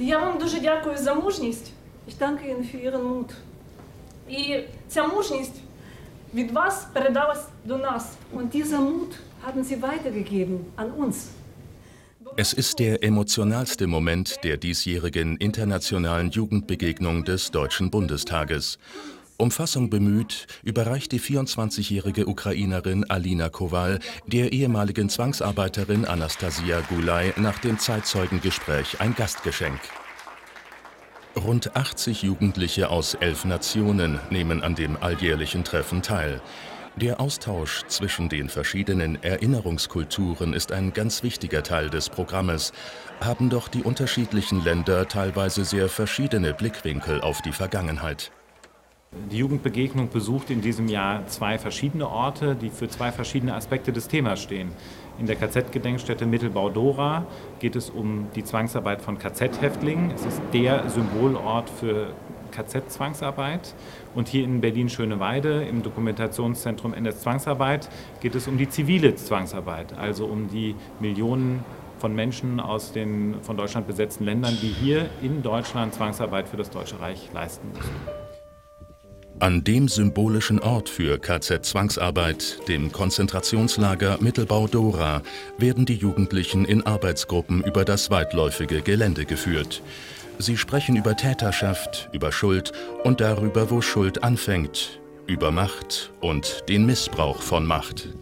Я вам дуже дякую за мужність. Ich danke Ihnen für Ihren Mut. І ця мужність від вас передалась до нас. Und dieser Mut haben Sie weitergegeben an uns. Es ist der emotionalste Moment der diesjährigen internationalen Jugendbegegnung des Deutschen Bundestages. Um Fassung bemüht, überreicht die 24-jährige Ukrainerin Alina Kowal der ehemaligen Zwangsarbeiterin Anastasia Gulay nach dem Zeitzeugengespräch ein Gastgeschenk. Rund 80 Jugendliche aus elf Nationen nehmen an dem alljährlichen Treffen teil. Der Austausch zwischen den verschiedenen Erinnerungskulturen ist ein ganz wichtiger Teil des Programmes, haben doch die unterschiedlichen Länder teilweise sehr verschiedene Blickwinkel auf die Vergangenheit. Die Jugendbegegnung besucht in diesem Jahr zwei verschiedene Orte, die für zwei verschiedene Aspekte des Themas stehen. In der KZ-Gedenkstätte Mittelbau-Dora geht es um die Zwangsarbeit von KZ-Häftlingen. Es ist der Symbolort für KZ-Zwangsarbeit. Und hier in Berlin-Schöneweide im Dokumentationszentrum NS-Zwangsarbeit geht es um die zivile Zwangsarbeit, also um die Millionen von Menschen aus den von Deutschland besetzten Ländern, die hier in Deutschland Zwangsarbeit für das Deutsche Reich leisten müssen. An dem symbolischen Ort für KZ-Zwangsarbeit, dem Konzentrationslager Mittelbau-Dora, werden die Jugendlichen in Arbeitsgruppen über das weitläufige Gelände geführt. Sie sprechen über Täterschaft, über Schuld und darüber, wo Schuld anfängt, über Macht und den Missbrauch von Macht.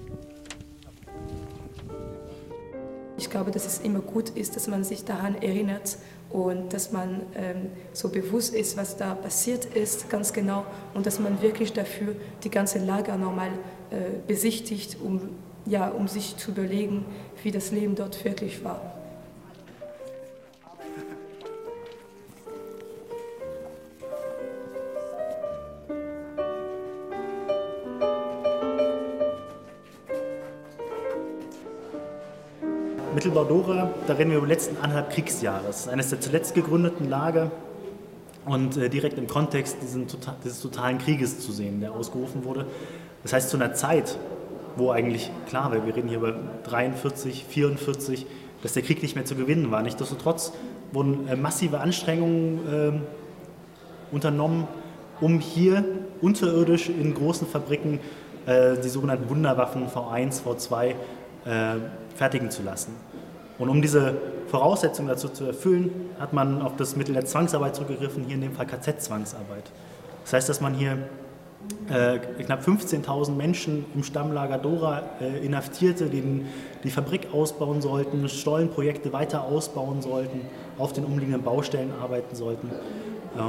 Ich glaube, dass es immer gut ist, dass man sich daran erinnert und dass man ähm, so bewusst ist, was da passiert ist, ganz genau, und dass man wirklich dafür die ganze Lager nochmal äh, besichtigt, um, ja, um sich zu überlegen, wie das Leben dort wirklich war. Mittelbau-Dora, da reden wir über die letzten anderthalb Kriegsjahre. Das ist eines der zuletzt gegründeten Lager und äh, direkt im Kontext diesen, tota-, dieses totalen Krieges zu sehen, der ausgerufen wurde. Das heißt, zu einer Zeit, wo eigentlich klar war, wir reden hier über 43, 44, dass der Krieg nicht mehr zu gewinnen war. Nichtsdestotrotz wurden äh, massive Anstrengungen äh, unternommen, um hier unterirdisch in großen Fabriken äh, die sogenannten Wunderwaffen V1, V2 äh, fertigen zu lassen. Und um diese Voraussetzungen dazu zu erfüllen, hat man auf das Mittel der Zwangsarbeit zurückgegriffen, hier in dem Fall KZ-Zwangsarbeit. Das heißt, dass man hier äh, knapp 15.000 Menschen im Stammlager Dora äh, inhaftierte, die die Fabrik ausbauen sollten, Stollenprojekte weiter ausbauen sollten, auf den umliegenden Baustellen arbeiten sollten. Äh,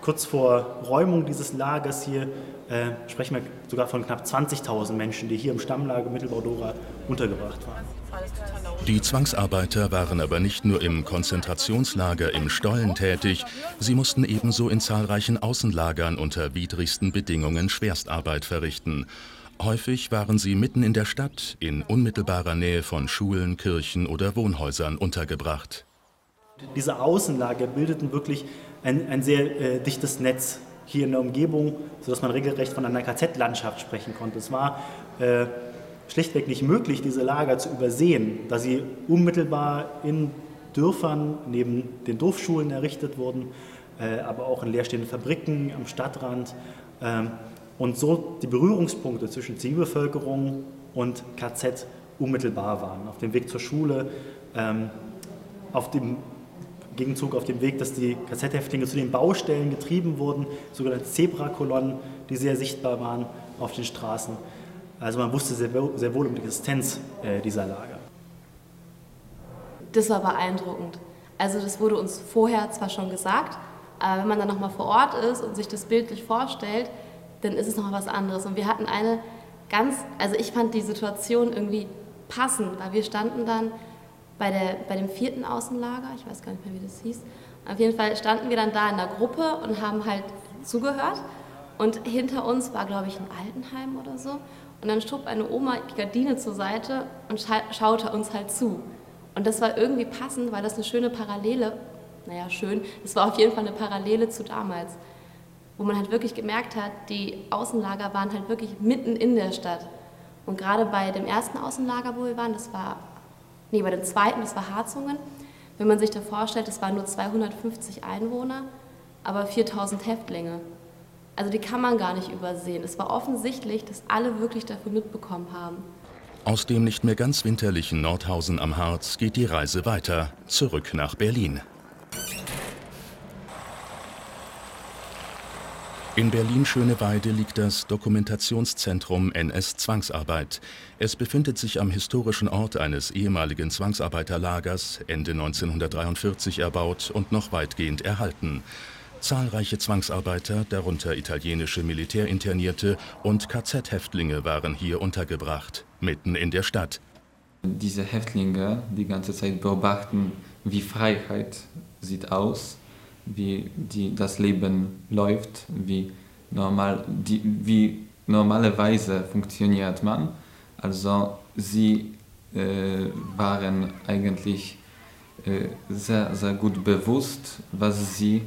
kurz vor Räumung dieses Lagers hier äh, sprechen wir sogar von knapp 20.000 Menschen, die hier im Stammlager Mittelbau Dora untergebracht waren. Die Zwangsarbeiter waren aber nicht nur im Konzentrationslager im Stollen tätig, sie mussten ebenso in zahlreichen Außenlagern unter widrigsten Bedingungen Schwerstarbeit verrichten. Häufig waren sie mitten in der Stadt, in unmittelbarer Nähe von Schulen, Kirchen oder Wohnhäusern untergebracht. Diese Außenlager bildeten wirklich ein, ein sehr äh, dichtes Netz hier in der Umgebung, sodass man regelrecht von einer KZ-Landschaft sprechen konnte. Es war äh, schlichtweg nicht möglich, diese Lager zu übersehen, da sie unmittelbar in Dörfern neben den Dorfschulen errichtet wurden, äh, aber auch in leerstehenden Fabriken am Stadtrand. Ähm, und so die Berührungspunkte zwischen Zivilbevölkerung und KZ unmittelbar waren. Auf dem Weg zur Schule, ähm, auf dem Gegenzug auf dem Weg, dass die KZ-Häftlinge zu den Baustellen getrieben wurden, sogenannte Zebrakolonnen, die sehr sichtbar waren auf den Straßen. Also man wusste sehr, sehr wohl um die Existenz äh, dieser Lager. Das war beeindruckend. Also das wurde uns vorher zwar schon gesagt, aber wenn man dann nochmal vor Ort ist und sich das bildlich vorstellt, dann ist es noch was anderes. Und wir hatten eine ganz, also ich fand die Situation irgendwie passend, weil wir standen dann bei, der, bei dem vierten Außenlager, ich weiß gar nicht mehr, wie das hieß. Auf jeden Fall standen wir dann da in der Gruppe und haben halt zugehört. Und hinter uns war, glaube ich, ein Altenheim oder so. Und dann schob eine Oma die Gardine zur Seite und scha schaute uns halt zu. Und das war irgendwie passend, weil das eine schöne Parallele, naja, schön, es war auf jeden Fall eine Parallele zu damals. Wo man halt wirklich gemerkt hat, die Außenlager waren halt wirklich mitten in der Stadt. Und gerade bei dem ersten Außenlager, wo wir waren, das war nee, bei dem zweiten, das war Harzungen, Wenn man sich da vorstellt, es waren nur 250 Einwohner, aber 4000 Häftlinge. Also die kann man gar nicht übersehen. Es war offensichtlich, dass alle wirklich davon mitbekommen haben. Aus dem nicht mehr ganz winterlichen Nordhausen am Harz geht die Reise weiter, zurück nach Berlin. In Berlin-Schöneweide liegt das Dokumentationszentrum NS-Zwangsarbeit. Es befindet sich am historischen Ort eines ehemaligen Zwangsarbeiterlagers, Ende 1943 erbaut und noch weitgehend erhalten. Zahlreiche Zwangsarbeiter, darunter italienische Militärinternierte und KZ-Häftlinge waren hier untergebracht, mitten in der Stadt. Diese Häftlinge die ganze Zeit beobachten, wie Freiheit sieht aus wie die, das Leben läuft, wie, normal, die, wie normalerweise funktioniert man. Also sie äh, waren eigentlich äh, sehr, sehr gut bewusst, was sie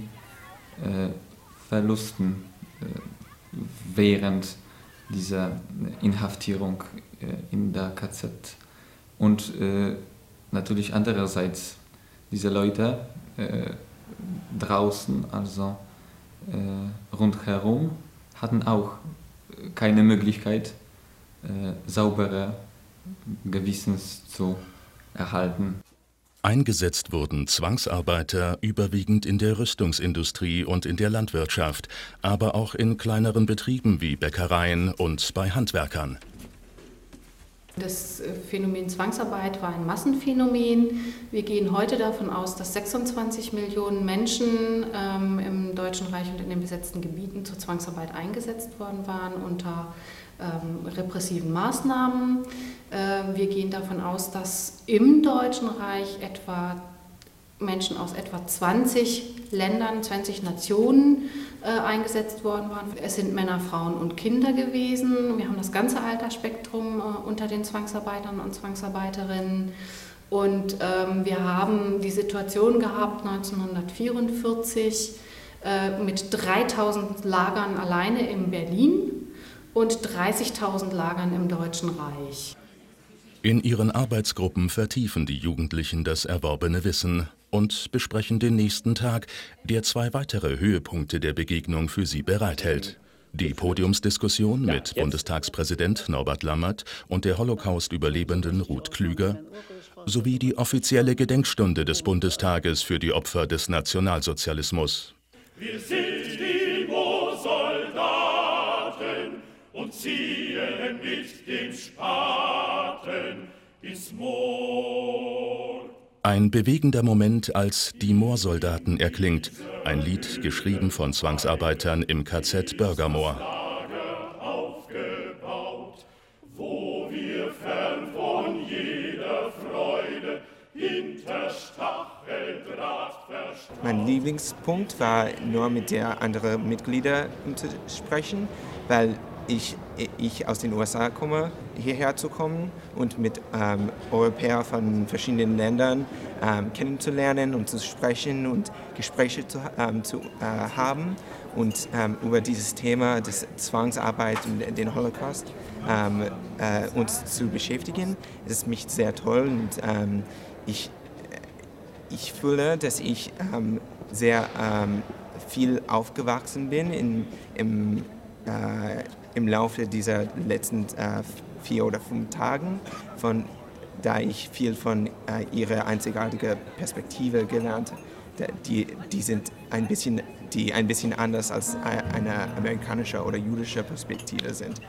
äh, verlusten äh, während dieser Inhaftierung äh, in der KZ. Und äh, natürlich andererseits, diese Leute draußen, also äh, rundherum, hatten auch keine Möglichkeit, äh, saubere Gewissens zu erhalten. Eingesetzt wurden Zwangsarbeiter überwiegend in der Rüstungsindustrie und in der Landwirtschaft, aber auch in kleineren Betrieben wie Bäckereien und bei Handwerkern. Das äh, Phänomen Zwangsarbeit war ein Massenphänomen. Wir gehen heute davon aus, dass 26 Millionen Menschen ähm, im Deutschen Reich und in den besetzten Gebieten zur Zwangsarbeit eingesetzt worden waren unter ähm, repressiven Maßnahmen. Äh, wir gehen davon aus, dass im Deutschen Reich etwa Menschen aus etwa 20 Ländern, 20 Nationen äh, eingesetzt worden waren. Es sind Männer, Frauen und Kinder gewesen. Wir haben das ganze Altersspektrum äh, unter den Zwangsarbeitern und Zwangsarbeiterinnen. Und ähm, wir haben die Situation gehabt 1944 äh, mit 3000 Lagern alleine in Berlin und 30.000 Lagern im Deutschen Reich. In ihren Arbeitsgruppen vertiefen die Jugendlichen das erworbene Wissen und besprechen den nächsten Tag, der zwei weitere Höhepunkte der Begegnung für sie bereithält. Die Podiumsdiskussion mit Bundestagspräsident Norbert Lammert und der Holocaust-Überlebenden Ruth Klüger sowie die offizielle Gedenkstunde des Bundestages für die Opfer des Nationalsozialismus. Wir sind die Moorsoldaten und ziehen mit dem Spaten ins Moor. Ein bewegender Moment, als Die Moorsoldaten erklingt, ein Lied geschrieben von Zwangsarbeitern im KZ Bürgermoor. Mein Lieblingspunkt war nur mit der anderen Mitglieder zu sprechen, weil ich, ich aus den USA komme, hierher zu kommen und mit ähm, Europäern von verschiedenen Ländern ähm, kennenzulernen und zu sprechen und Gespräche zu, ähm, zu äh, haben und ähm, über dieses Thema des Zwangsarbeit und den Holocaust ähm, äh, uns zu beschäftigen. Es ist mich sehr toll und ähm, ich, ich fühle, dass ich sehr viel aufgewachsen bin in, im äh, im Laufe dieser letzten äh, vier oder fünf Tagen, von da ich viel von äh, ihrer einzigartigen Perspektive gelernt habe. Die, die sind ein bisschen, die ein bisschen anders als eine amerikanische oder jüdische Perspektive sind.